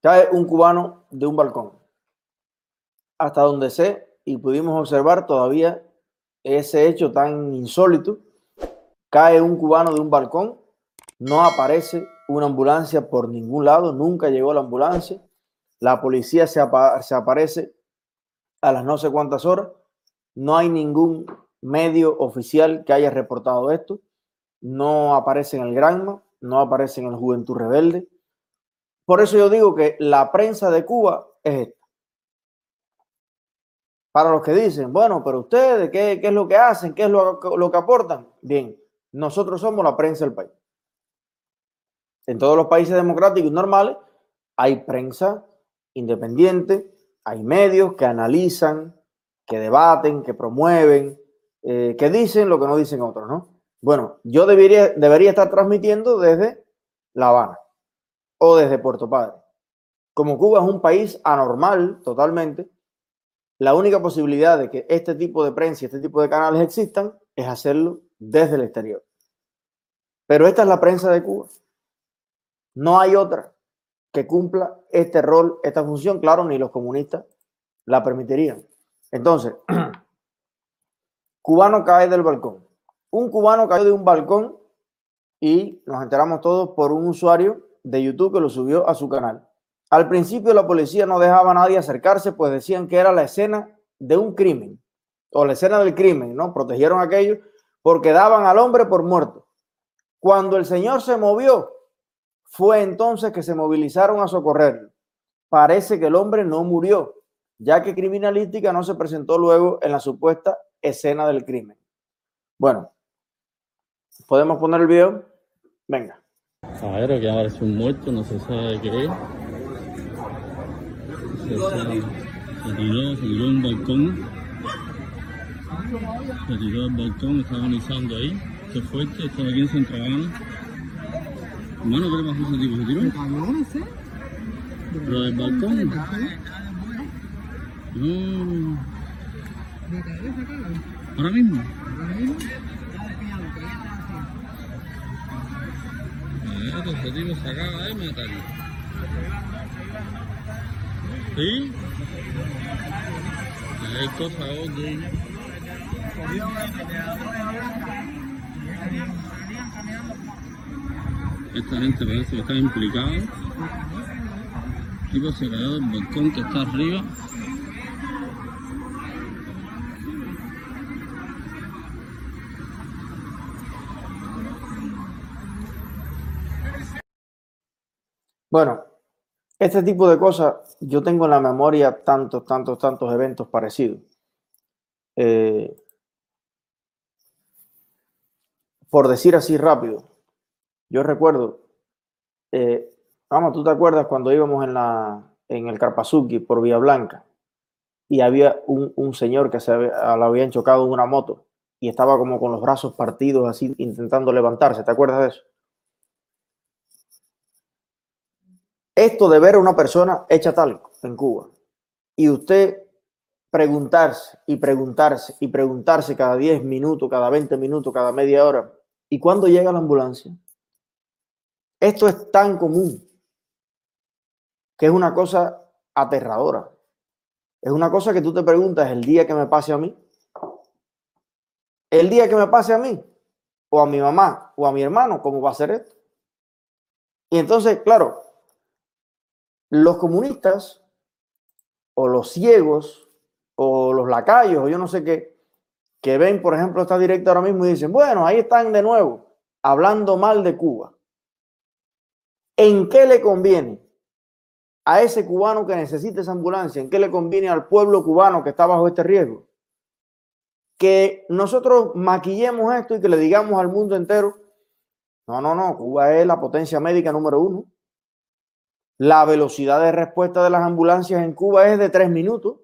Cae un cubano de un balcón. Hasta donde sé y pudimos observar todavía ese hecho tan insólito, cae un cubano de un balcón, no aparece una ambulancia por ningún lado, nunca llegó la ambulancia, la policía se, aparece a las no sé cuántas horas, no hay ningún medio oficial que haya reportado esto, no aparece en el Granma, no aparece en el Juventud Rebelde. Por eso yo digo que la prensa de Cuba es esta. Para los que dicen, bueno, pero ustedes, ¿qué, es lo que hacen? ¿Qué es lo, que aportan? Bien, nosotros somos la prensa del país. En todos los países democráticos normales hay prensa independiente, hay medios que analizan, que debaten, que promueven, eh, que dicen lo que no dicen otros, ¿no? Bueno, yo debería estar transmitiendo desde La Habana o desde Puerto Padre. Como Cuba es un país anormal totalmente, la única posibilidad de que este tipo de prensa y este tipo de canales existan es hacerlo desde el exterior. Pero esta es la prensa de Cuba. No hay otra que cumpla este rol, esta función. Claro, ni los comunistas la permitirían. Entonces, cubano cae del balcón. Un cubano cayó de un balcón y nos enteramos todos por un usuario de YouTube que lo subió a su canal. Al principio la policía no dejaba a nadie acercarse, pues decían que era la escena de un crimen o la escena del crimen, ¿no? Protegieron a aquellos porque daban al hombre por muerto. Cuando el señor se movió, fue entonces que se movilizaron a socorrerlo. Parece que el hombre no murió, ya que criminalística no se presentó luego en la supuesta escena del crimen. Bueno, ¿podemos poner el video? Venga. Caballero, que aparece un muerto, no se sabe qué es. Se, se, tiró, se tiró un balcón. Se tiró al balcón, está agonizando ahí. Qué fuerte, está aquí en Centro Hermano, ¿qué le pasó a ese tipo? ¿Se tiró? sé. ¿Lo del balcón? No. ¿Ahora mismo? Ahora mismo. A ver, ese tipo se acaba de matar. ¿Sí? Hay cosas otras. Esta gente parece que está implicada. Tipo se cayó del balcón que está arriba. Bueno, este tipo de cosas, yo tengo en la memoria tantos, tantos, tantos eventos parecidos. Eh, por decir así rápido, yo recuerdo, eh, vamos, tú te acuerdas cuando íbamos en, la, en el Carpazuki por Vía Blanca y había un, señor que se había, lo habían chocado en una moto y estaba como con los brazos partidos así intentando levantarse, ¿te acuerdas de eso? Esto de ver a una persona hecha tal en Cuba y usted preguntarse y preguntarse y preguntarse cada 10 minutos, cada 20 minutos, cada media hora, ¿y cuándo llega la ambulancia? Esto es tan común que es una cosa aterradora. Es una cosa que tú te preguntas el día que me pase a mí. El día que me pase a mí, o a mi mamá, o a mi hermano, ¿cómo va a ser esto? Y entonces, claro, los comunistas, o los ciegos, o los lacayos, o yo no sé qué, que ven, por ejemplo, esta directa ahora mismo y dicen, bueno, ahí están de nuevo, hablando mal de Cuba. ¿En qué le conviene a ese cubano que necesita esa ambulancia? ¿En qué le conviene al pueblo cubano que está bajo este riesgo? Que nosotros maquillemos esto y que le digamos al mundo entero, no, no, no, Cuba es la potencia médica número uno. La velocidad de respuesta de las ambulancias en Cuba es de tres minutos.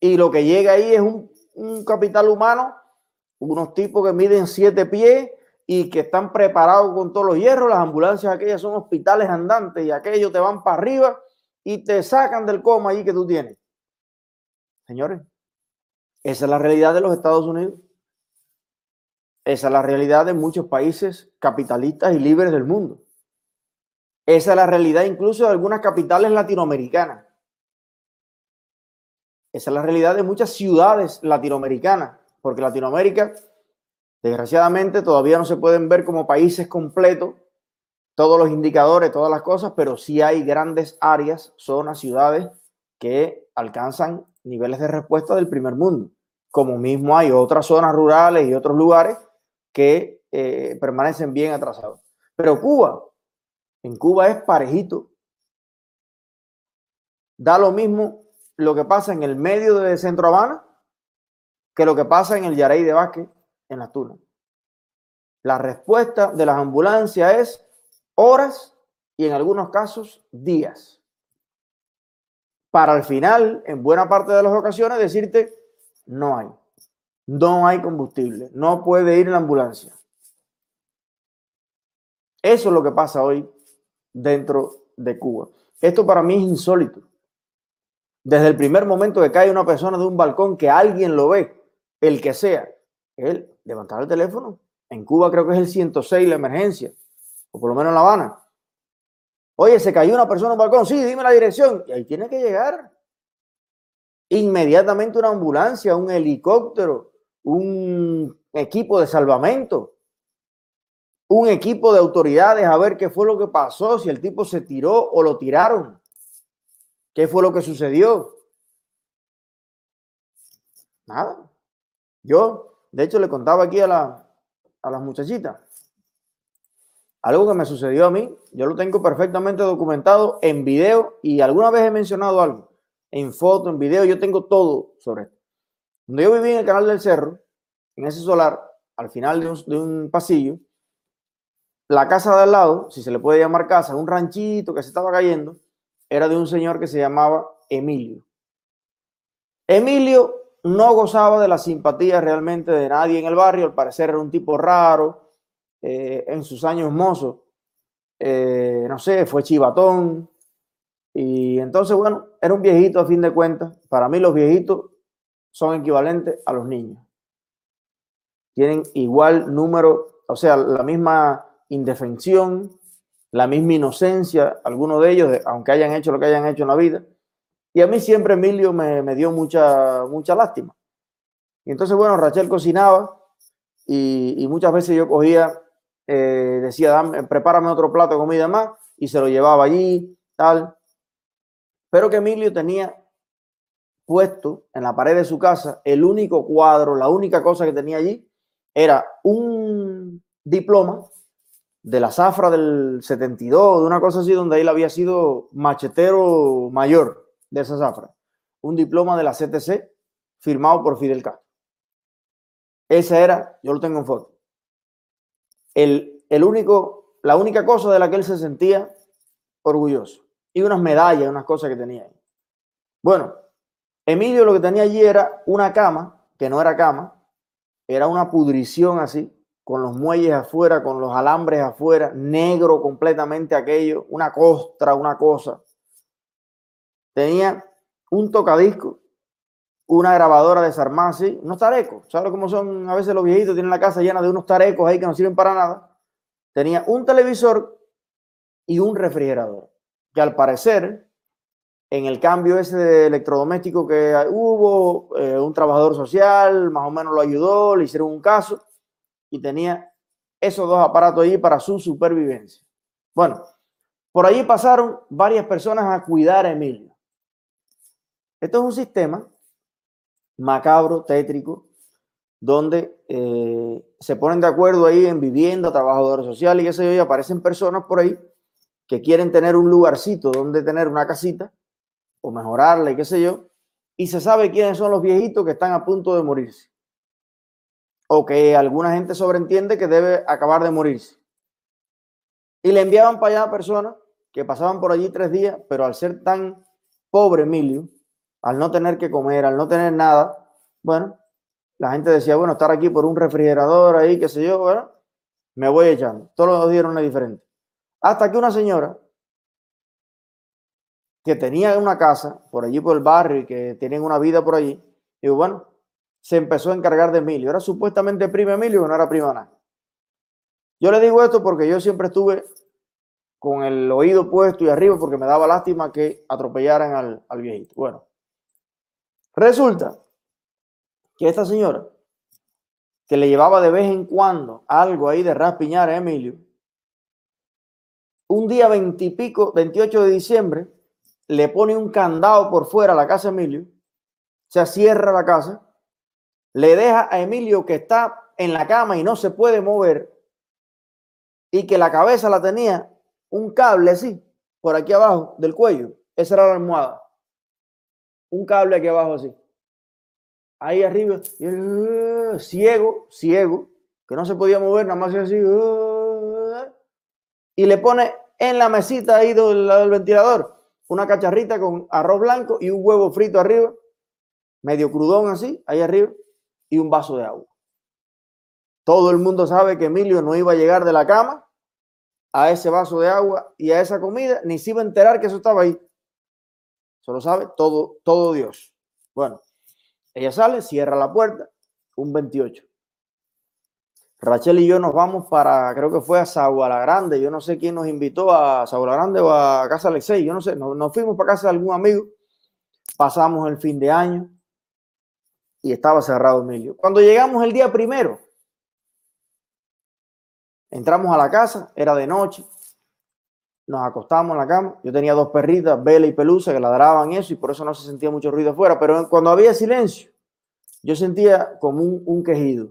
Y lo que llega ahí es un, un capital humano, unos tipos que miden siete pies y que están preparados con todos los hierros. Las ambulancias aquellas son hospitales andantes y aquellos te van para arriba y te sacan del coma ahí que tú tienes. Señores, esa es la realidad de los Estados Unidos. Esa es la realidad de muchos países capitalistas y libres del mundo. Esa es la realidad incluso de algunas capitales latinoamericanas. Esa es la realidad de muchas ciudades latinoamericanas, porque Latinoamérica, desgraciadamente, todavía no se pueden ver como países completos, todos los indicadores, todas las cosas, pero sí hay grandes áreas, zonas, ciudades que alcanzan niveles de respuesta del primer mundo, como mismo hay otras zonas rurales y otros lugares que eh, permanecen bien atrasados. Pero Cuba, en Cuba es parejito. Da lo mismo lo que pasa en el medio de Centro Habana que lo que pasa en el Yarey de Vázquez en las Tunas. La respuesta de las ambulancias es horas y en algunos casos días. Para al final, en buena parte de las ocasiones, decirte, no hay. No hay combustible. No puede ir la ambulancia. Eso es lo que pasa hoy dentro de Cuba. Esto para mí es insólito. Desde el primer momento que cae una persona de un balcón, que alguien lo ve, el que sea, él levantar el teléfono. En Cuba creo que es el 106 la emergencia, o por lo menos en La Habana. Oye, se cayó una persona en un balcón, sí, dime la dirección. Y ahí tiene que llegar. Inmediatamente una ambulancia, un helicóptero, un equipo de salvamento, un equipo de autoridades a ver qué fue lo que pasó, si el tipo se tiró o lo tiraron. ¿Qué fue lo que sucedió? Nada. Yo, de hecho, le contaba aquí a, la, a las muchachitas algo que me sucedió a mí. Yo lo tengo perfectamente documentado en video y alguna vez he mencionado algo. En foto, en video, yo tengo todo sobre esto. Cuando yo viví en el canal del cerro, en ese solar, al final de un, de un pasillo, la casa de al lado, si se le puede llamar casa, un ranchito que se estaba cayendo, era de un señor que se llamaba Emilio. Emilio no gozaba de la simpatía realmente de nadie en el barrio, al parecer era un tipo raro, eh, en sus años mozos, eh, no sé, fue chivatón, y entonces, bueno, era un viejito a fin de cuentas. Para mí los viejitos son equivalentes a los niños. Tienen igual número, o sea, la misma indefensión, la misma inocencia, algunos de ellos, aunque hayan hecho lo que hayan hecho en la vida. Y a mí siempre Emilio me, dio mucha, mucha lástima. Y entonces, bueno, Rachel cocinaba y, muchas veces yo cogía, eh, decía, prepárame otro plato de comida más y se lo llevaba allí, tal. Pero que Emilio tenía puesto en la pared de su casa el único cuadro, la única cosa que tenía allí era un diploma de la zafra del 72, de una cosa así, donde él había sido machetero mayor de esa zafra. Un diploma de la CTC firmado por Fidel Castro. Esa era, yo lo tengo en foto, el, el único, la única cosa de la que él se sentía orgulloso. Y unas medallas, unas cosas que tenía ahí. Bueno, Emilio lo que tenía allí era una cama, que no era cama, era una pudrición así, con los muelles afuera, con los alambres afuera, negro completamente aquello, una costra, una cosa. Tenía un tocadisco, una grabadora desarmada así, unos tarecos. ¿Sabes cómo son a veces los viejitos? Tienen la casa llena de unos tarecos ahí que no sirven para nada. Tenía un televisor y un refrigerador, que al parecer, en el cambio ese de electrodoméstico que hubo, eh, un trabajador social más o menos lo ayudó, le hicieron un caso y tenía esos dos aparatos ahí para su supervivencia. Bueno, por allí pasaron varias personas a cuidar a Emilio. Esto es un sistema macabro, tétrico, donde eh, se ponen de acuerdo ahí en vivienda, trabajadores sociales y qué sé yo, y aparecen personas por ahí que quieren tener un lugarcito donde tener una casita o mejorarla y qué sé yo, y se sabe quiénes son los viejitos que están a punto de morirse o que alguna gente sobreentiende que debe acabar de morirse. Y le enviaban para allá personas que pasaban por allí tres días, pero al ser tan pobre Emilio, al no tener que comer, al no tener nada, bueno, la gente decía, bueno, estar aquí por un refrigerador ahí, qué sé yo, bueno, me voy echando. Todos los días era una diferente. Hasta que una señora que tenía una casa por allí por el barrio y que tienen una vida por allí, digo, bueno, se empezó a encargar de Emilio. Era supuestamente prima Emilio, pero no era prima nada. Yo le digo esto porque yo siempre estuve con el oído puesto y arriba porque me daba lástima que atropellaran al, al viejito. Bueno, resulta que esta señora, que le llevaba de vez en cuando algo ahí de raspiñar a Emilio, un día veintipico, 28 de diciembre, le pone un candado por fuera a la casa de Emilio, se cierra la casa, le deja a Emilio que está en la cama y no se puede mover, y que la cabeza la tenía un cable así, por aquí abajo del cuello. Esa era la almohada. Un cable aquí abajo así. Ahí arriba, uh, ciego, ciego, que no se podía mover, nada más así. Uh, y le pone en la mesita ahí del, del ventilador una cacharrita con arroz blanco y un huevo frito arriba, medio crudón así, ahí arriba, y un vaso de agua. Todo el mundo sabe que Emilio no iba a llegar de la cama a ese vaso de agua y a esa comida, ni se iba a enterar que eso estaba ahí. Solo sabe todo, todo Dios. Bueno, ella sale, cierra la puerta, un 28. Rachel y yo nos vamos para, creo que fue a Saguala Grande, yo no sé quién nos invitó a Saguala Grande o a casa Alexei, yo no sé, nos fuimos para casa de algún amigo, pasamos el fin de año y estaba cerrado Emilio. Cuando llegamos el día primero, Entramos a la casa, era de noche, nos acostamos en la cama. Yo tenía dos perritas, Vela y Pelusa, que ladraban eso y por eso no se sentía mucho ruido afuera. Pero cuando había silencio, yo sentía como un, un quejido.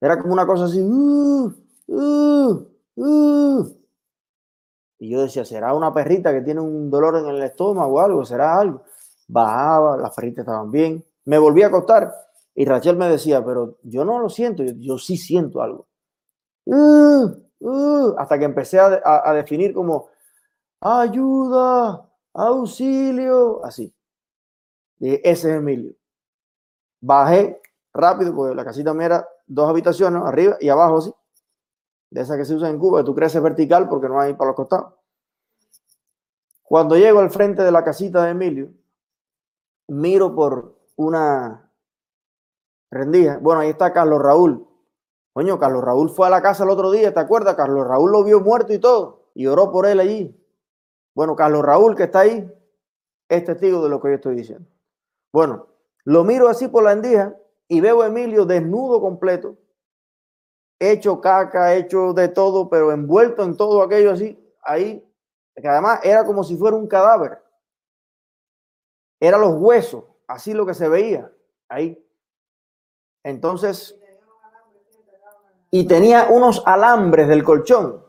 Era como una cosa así. Uh, uh, uh. Y yo decía, ¿será una perrita que tiene un dolor en el estómago o algo? ¿Será algo? Bajaba, las perritas estaban bien. Me volví a acostar y Rachel me decía, pero yo no lo siento, yo, sí siento algo. Uh, uh, hasta que empecé a, a, definir como ayuda, auxilio, así. Ese es Emilio. Bajé rápido, porque la casita me era dos habitaciones, arriba y abajo, así. De esas que se usan en Cuba, que tú creces vertical porque no hay para los costados. Cuando llego al frente de la casita de Emilio, miro por una rendija. Bueno, ahí está Carlos Raúl, Coño, Carlos Raúl fue a la casa el otro día, ¿te acuerdas? Carlos Raúl lo vio muerto y todo, y oró por él allí. Bueno, Carlos Raúl, que está ahí, es testigo de lo que yo estoy diciendo. Bueno, lo miro así por la endija y veo a Emilio desnudo completo, hecho caca, hecho de todo, pero envuelto en todo aquello así, ahí, que además era como si fuera un cadáver. Era los huesos, así lo que se veía ahí. Entonces, y tenía unos alambres del colchón.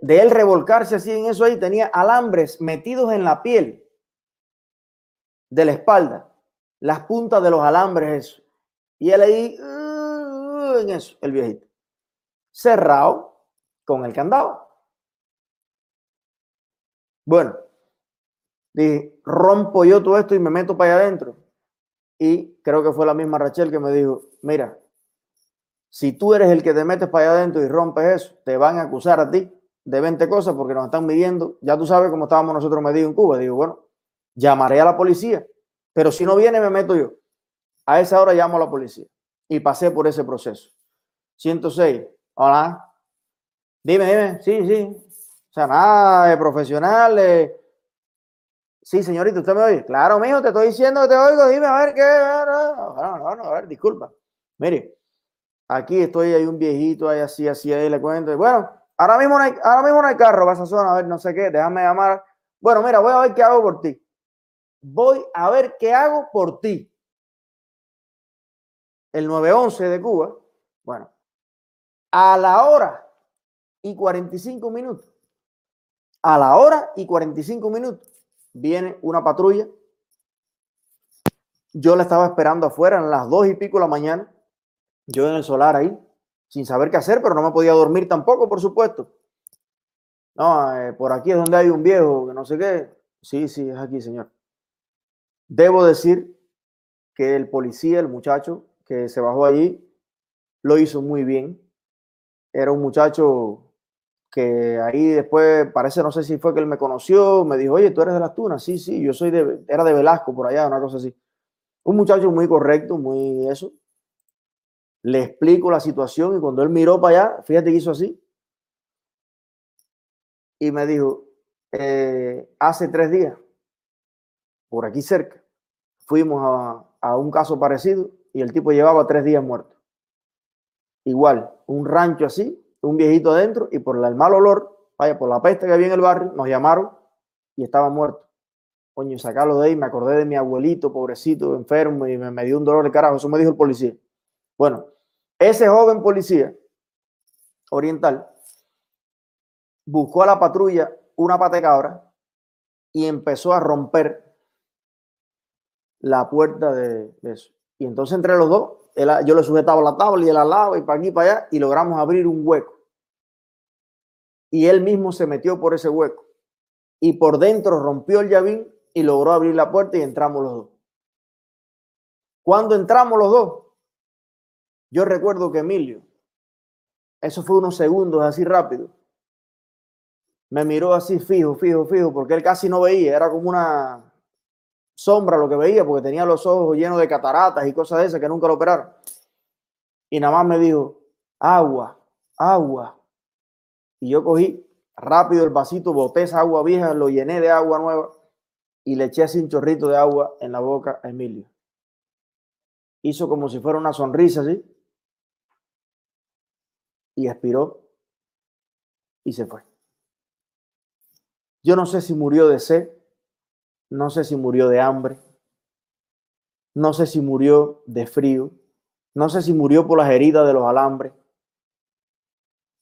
De él revolcarse así en eso ahí, tenía alambres metidos en la piel de la espalda, las puntas de los alambres, eso. Y él ahí, uh, en eso, el viejito. Cerrado con el candado. Bueno, dije, rompo yo todo esto y me meto para allá adentro. Y creo que fue la misma Rachel que me dijo, mira, si tú eres el que te metes para allá adentro y rompes eso, te van a acusar a ti de 20 cosas porque nos están midiendo. Ya tú sabes cómo estábamos nosotros medidos en Cuba. Digo, bueno, llamaré a la policía, pero si no viene, me meto yo. A esa hora llamo a la policía y pasé por ese proceso. 106. Hola. Dime, dime. Sí, sí. O sea, nada de profesional. Sí, señorita, ¿usted me oye? Claro, mijo, te estoy diciendo que te oigo. Dime, a ver qué. No, no, no, a ver, disculpa. Mire, Aquí estoy, hay un viejito, ahí así, así, ahí le cuento. Bueno, ahora mismo no hay, ahora mismo no hay carro para esa zona, a ver, no sé qué, déjame llamar. Bueno, mira, voy a ver qué hago por ti. Voy a ver qué hago por ti. El 911 de Cuba, bueno, a la hora y 45 minutos, a la hora y 45 minutos, viene una patrulla. Yo la estaba esperando afuera en las dos y pico de la mañana yo en el solar ahí, sin saber qué hacer, pero no me podía dormir tampoco, por supuesto. No, eh, por aquí es donde hay un viejo, que no sé qué. Sí, sí, es aquí, señor. Debo decir que el policía, el muchacho que se bajó allí, lo hizo muy bien. Era un muchacho que ahí después, parece, no sé si fue que él me conoció, me dijo, oye, tú eres de las tunas. Sí, sí, yo soy de, era de Velasco por allá, una cosa así. Un muchacho muy correcto, muy eso le explico la situación y cuando él miró para allá, fíjate que hizo así. y me dijo, eh, hace tres días, por aquí cerca, fuimos a, a un caso parecido y el tipo llevaba tres días muerto. Igual, un rancho así, un viejito adentro y por el mal olor, vaya, por la peste que había en el barrio, nos llamaron y estaba muerto. Coño, sacarlo de ahí, me acordé de mi abuelito, pobrecito, enfermo, y me, dio un dolor de carajo. Eso me dijo el policía. Bueno, ese joven policía oriental buscó a la patrulla una pata de cabra y empezó a romper la puerta de eso. Y entonces entre los dos, él, yo le sujetaba la tabla y él al lado y para aquí y para allá y logramos abrir un hueco. Y él mismo se metió por ese hueco y por dentro rompió el llavín y logró abrir la puerta y entramos los dos. Cuando entramos los dos, yo recuerdo que Emilio, eso fue unos segundos así rápido, me miró así fijo, fijo, fijo, porque él casi no veía, era como una sombra lo que veía, porque tenía los ojos llenos de cataratas y cosas de esas que nunca lo operaron. Y nada más me dijo, agua, agua. Y yo cogí rápido el vasito, boté esa agua vieja, lo llené de agua nueva y le eché así un chorrito de agua en la boca a Emilio. Hizo como si fuera una sonrisa así y expiró y se fue. Yo no sé si murió de sed, no sé si murió de hambre, no sé si murió de frío, no sé si murió por las heridas de los alambres,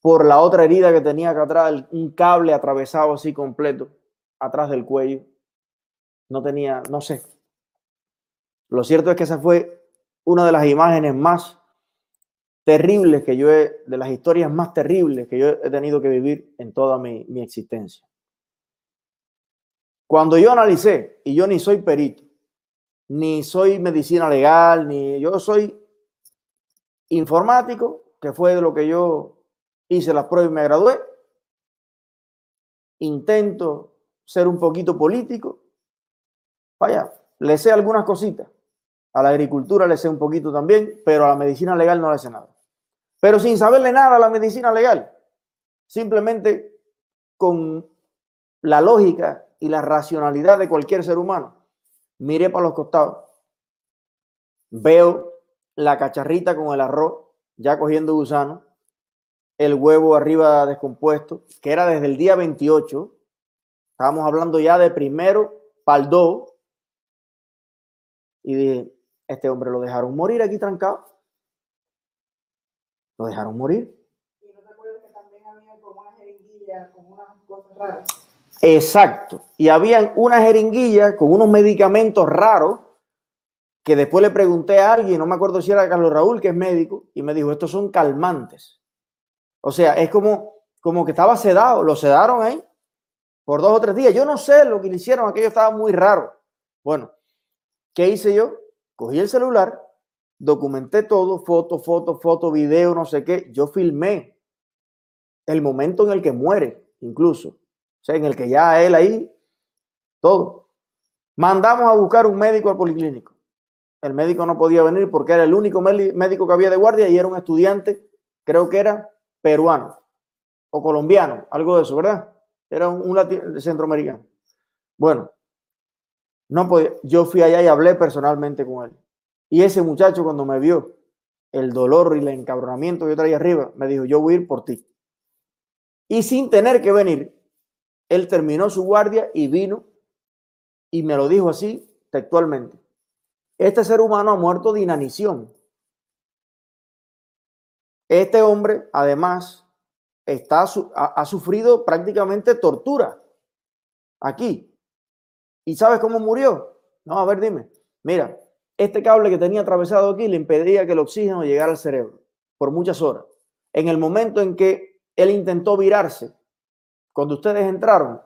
por la otra herida que tenía acá atrás, un cable atravesado así completo, atrás del cuello. No tenía, no sé. Lo cierto es que esa fue una de las imágenes más terribles que yo he, de las historias más terribles que yo he tenido que vivir en toda mi, mi existencia. Cuando yo analicé, y yo ni soy perito, ni soy medicina legal, ni yo soy informático, que fue de lo que yo hice las pruebas y me gradué. Intento ser un poquito político. Vaya, le sé algunas cositas. A la agricultura le sé un poquito también, pero a la medicina legal no le sé nada. Pero sin saberle nada a la medicina legal, simplemente con la lógica y la racionalidad de cualquier ser humano, miré para los costados, veo la cacharrita con el arroz ya cogiendo gusano, el huevo arriba descompuesto, que era desde el día 28, estábamos hablando ya de primero paldó, y dije, este hombre lo dejaron morir aquí trancado. Lo dejaron morir. Y no te que también había como una jeringuilla con unas cosas raras. Exacto. Y habían una jeringuilla con unos medicamentos raros que después le pregunté a alguien, no me acuerdo si era Carlos Raúl, que es médico, y me dijo, estos son calmantes. O sea, es como, como que estaba sedado, lo sedaron ahí por dos o tres días. Yo no sé lo que le hicieron, aquello estaba muy raro. Bueno, ¿qué hice yo? Cogí el celular, documenté todo, foto, foto, foto, video, no sé qué. Yo filmé el momento en el que muere, incluso. En el que ya él ahí, todo. Mandamos a buscar un médico al policlínico. El médico no podía venir porque era el único médico que había de guardia y era un estudiante, creo que era peruano o colombiano, algo de eso, ¿verdad? Era un, un centroamericano. Bueno, no podía. Yo fui allá y hablé personalmente con él. Y ese muchacho cuando me vio el dolor y el encabronamiento que yo traía arriba, me dijo, yo voy a ir por ti. Y sin tener que venir, él terminó su guardia y vino y me lo dijo así textualmente. Este ser humano ha muerto de inanición. Este hombre, además, está, ha, sufrido prácticamente tortura aquí. ¿Y sabes cómo murió? No, a ver, dime. Mira, este cable que tenía atravesado aquí le impedía que el oxígeno llegara al cerebro por muchas horas. En el momento en que él intentó virarse, cuando ustedes entraron,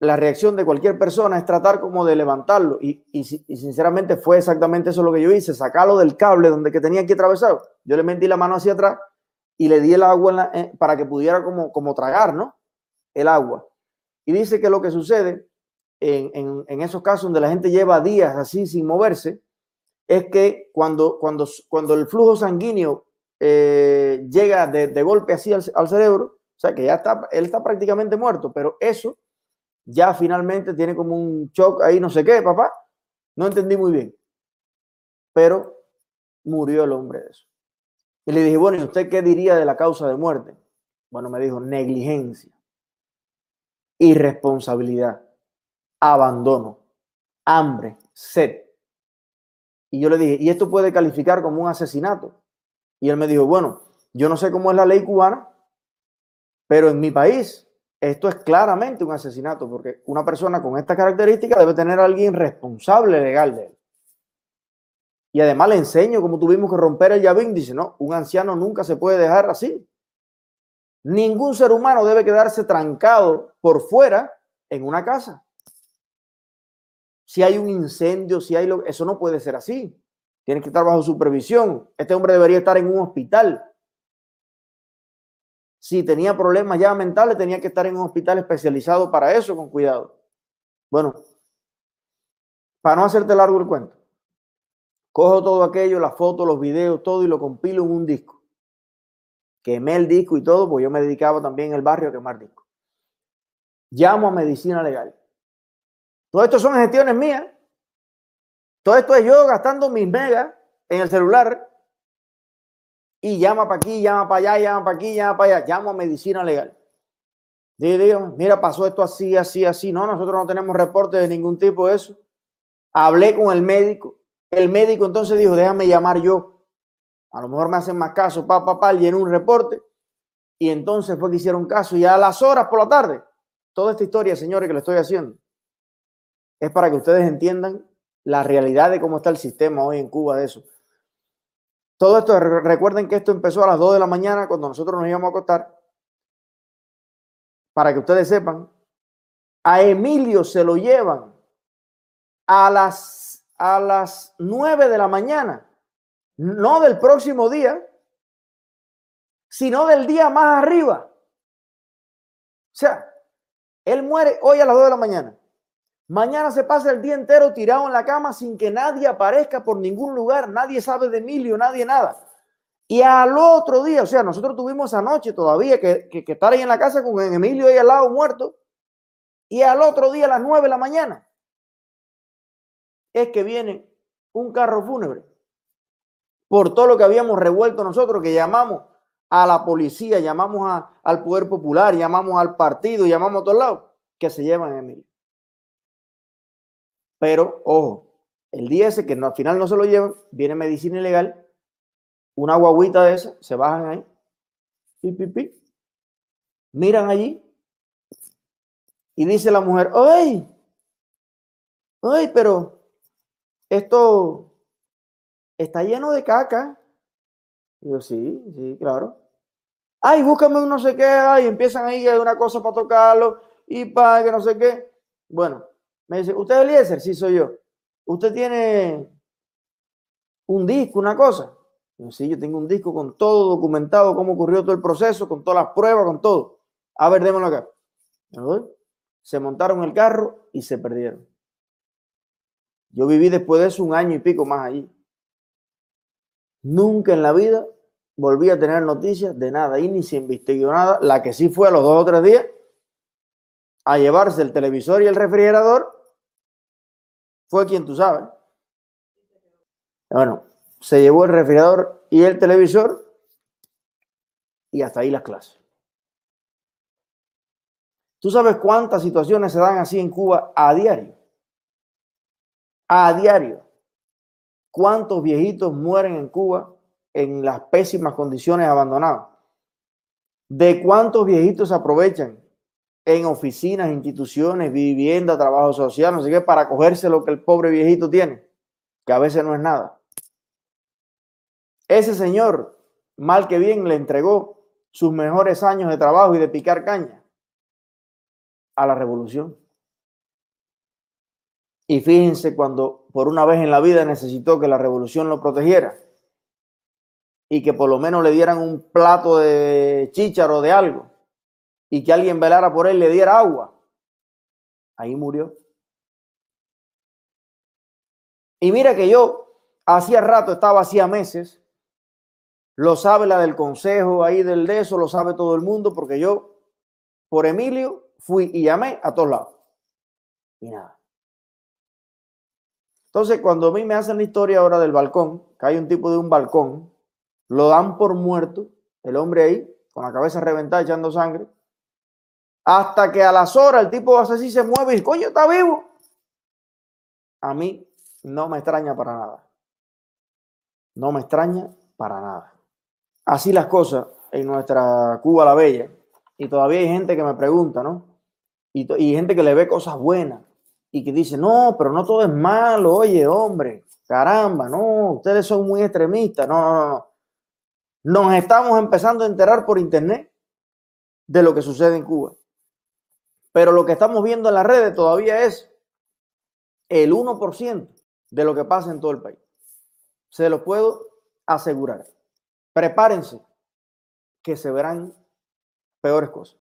la reacción de cualquier persona es tratar como de levantarlo. Y, y, sinceramente fue exactamente eso lo que yo hice, sacarlo del cable donde que tenía aquí atravesado. Yo le metí la mano hacia atrás y le di el agua eh, para que pudiera como, como tragar, ¿no? El agua. Y dice que lo que sucede en, en, en, esos casos donde la gente lleva días así sin moverse, es que cuando, cuando, cuando el flujo sanguíneo eh, llega de, de, golpe así al, al cerebro, O sea, que ya está, él está prácticamente muerto, pero eso ya finalmente tiene como un shock ahí, no sé qué, papá. No entendí muy bien. Pero murió el hombre de eso. Y le dije, bueno, ¿y usted qué diría de la causa de muerte? Bueno, me dijo, negligencia, irresponsabilidad, abandono, hambre, sed. Y yo le dije, ¿y esto puede calificar como un asesinato? Y él me dijo, bueno, yo no sé cómo es la ley cubana, pero en mi país esto es claramente un asesinato, porque una persona con esta característica debe tener a alguien responsable legal de él. Y además le enseño cómo tuvimos que romper el llavín. Dice, no, un anciano nunca se puede dejar así. Ningún ser humano debe quedarse trancado por fuera en una casa. Si hay un incendio, si hay lo, eso no puede ser así. Tiene que estar bajo supervisión. Este hombre debería estar en un hospital. Si tenía problemas ya mentales, tenía que estar en un hospital especializado para eso, con cuidado. Bueno, para no hacerte largo el cuento, Cojo todo aquello, las fotos, los videos, todo y lo compilo en un disco. Quemé el disco y todo, porque yo me dedicaba también en el barrio a quemar discos. Llamo a medicina legal. Todo esto son gestiones mías. Todo esto es yo gastando mis megas en el celular. Y llama para aquí, llama para allá, llama para aquí, llama para allá. Llamo a medicina legal. Digo, mira, pasó esto así, así, así. No, nosotros no tenemos reporte de ningún tipo de eso. Hablé con el médico el médico entonces dijo, déjame llamar yo. A lo mejor me hacen más caso, pa, pa, pa, llenó un reporte. Y entonces fue que hicieron caso. Y a las horas por la tarde, toda esta historia, señores, que le estoy haciendo, es para que ustedes entiendan la realidad de cómo está el sistema hoy en Cuba de eso. Todo esto, recuerden que esto empezó a las 2 de la mañana cuando nosotros nos íbamos a acostar. Para que ustedes sepan, a Emilio se lo llevan a las a las 9 de la mañana, no del próximo día, sino del día más arriba. O sea, él muere hoy a las 2 de la mañana. Mañana se pasa el día entero tirado en la cama sin que nadie aparezca por ningún lugar, nadie sabe de Emilio, nadie nada. Y al otro día, o sea, nosotros tuvimos anoche todavía que, que, que estar ahí en la casa con Emilio ahí al lado muerto. Y al otro día a las 9 de la mañana es que viene un carro fúnebre por todo lo que habíamos revuelto nosotros, que llamamos a la policía, llamamos al poder popular, llamamos al partido, llamamos a todos lados, que se llevan a Emilio. Pero, ojo, el día ese que no, al final no se lo llevan, viene medicina ilegal, una guaguita de esa, se bajan ahí, pi, miran allí y dice la mujer, ¡ay! ¡ay! Pero esto está lleno de caca. Y yo, sí, sí, claro. Ay, búscame un no sé qué, ay, empiezan ahí una cosa para tocarlo y para que no sé qué. Bueno, me dice, ¿usted es Eliezer? Sí, soy yo. ¿Usted tiene un disco, una cosa? Yo, sí, yo tengo un disco con todo documentado, cómo ocurrió todo el proceso, con todas las pruebas, con todo. A ver, démoslo acá. Se montaron el carro y se perdieron. Yo viví después de eso un año y pico más allí. Nunca en la vida volví a tener noticias de nada y ni se investigó nada. La que sí fue a los dos o tres días a llevarse el televisor y el refrigerador fue quien tú sabes. Bueno, se llevó el refrigerador y el televisor y hasta ahí las clases. ¿Tú sabes cuántas situaciones se dan así en Cuba a diario? a diario. ¿Cuántos viejitos mueren en Cuba en las pésimas condiciones abandonados? ¿De cuántos viejitos aprovechan en oficinas, instituciones, vivienda, trabajo social, no sé qué, para cogerse lo que el pobre viejito tiene, que a veces no es nada? Ese señor, mal que bien, le entregó sus mejores años de trabajo y de picar caña a la revolución. Y fíjense cuando por una vez en la vida necesitó que la revolución lo protegiera y que por lo menos le dieran un plato de chícharo de algo y que alguien velara por él, le diera agua. Ahí murió. Y mira que yo hacía rato, estaba hacía meses, Lo sabe la del consejo ahí del de eso, lo sabe todo el mundo, porque yo, por Emilio, fui y llamé a todos lados. Y nada. Entonces, cuando a mí me hacen la historia ahora del balcón, que hay un tipo de un balcón, lo dan por muerto, el hombre ahí, con la cabeza reventada, echando sangre, hasta que a las horas el tipo así, se mueve y coño, está vivo. A mí no me extraña para nada. No me extraña para nada. Así las cosas en nuestra Cuba la Bella. Y todavía hay gente que me pregunta, ¿no? Y, y gente que le ve cosas buenas y que dice, no, pero no todo es malo, oye, hombre, caramba, no, ustedes son muy extremistas. No, no, no. Nos estamos empezando a enterar por internet de lo que sucede en Cuba. Pero lo que estamos viendo en las redes todavía es el 1% de lo que pasa en todo el país. Se lo puedo asegurar. Prepárense que se verán peores cosas.